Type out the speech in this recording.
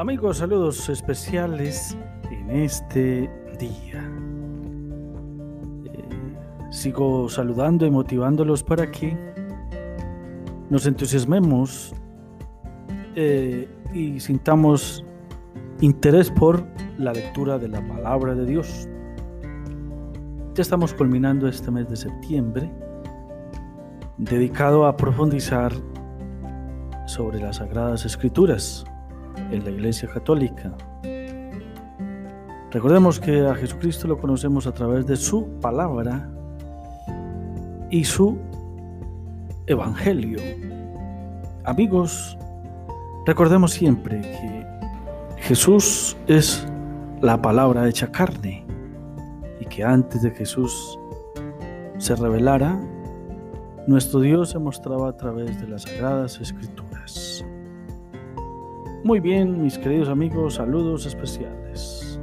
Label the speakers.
Speaker 1: Amigos, saludos especiales en este día. Eh, sigo saludando y motivándolos para que nos entusiasmemos eh, y sintamos interés por la lectura de la palabra de Dios. Ya estamos culminando este mes de septiembre dedicado a profundizar sobre las Sagradas Escrituras en la Iglesia Católica. Recordemos que a Jesucristo lo conocemos a través de su palabra y su evangelio. Amigos, recordemos siempre que Jesús es la palabra hecha carne y que antes de Jesús se revelara, nuestro Dios se mostraba a través de las sagradas escrituras. Muy bien, mis queridos amigos, saludos especiales.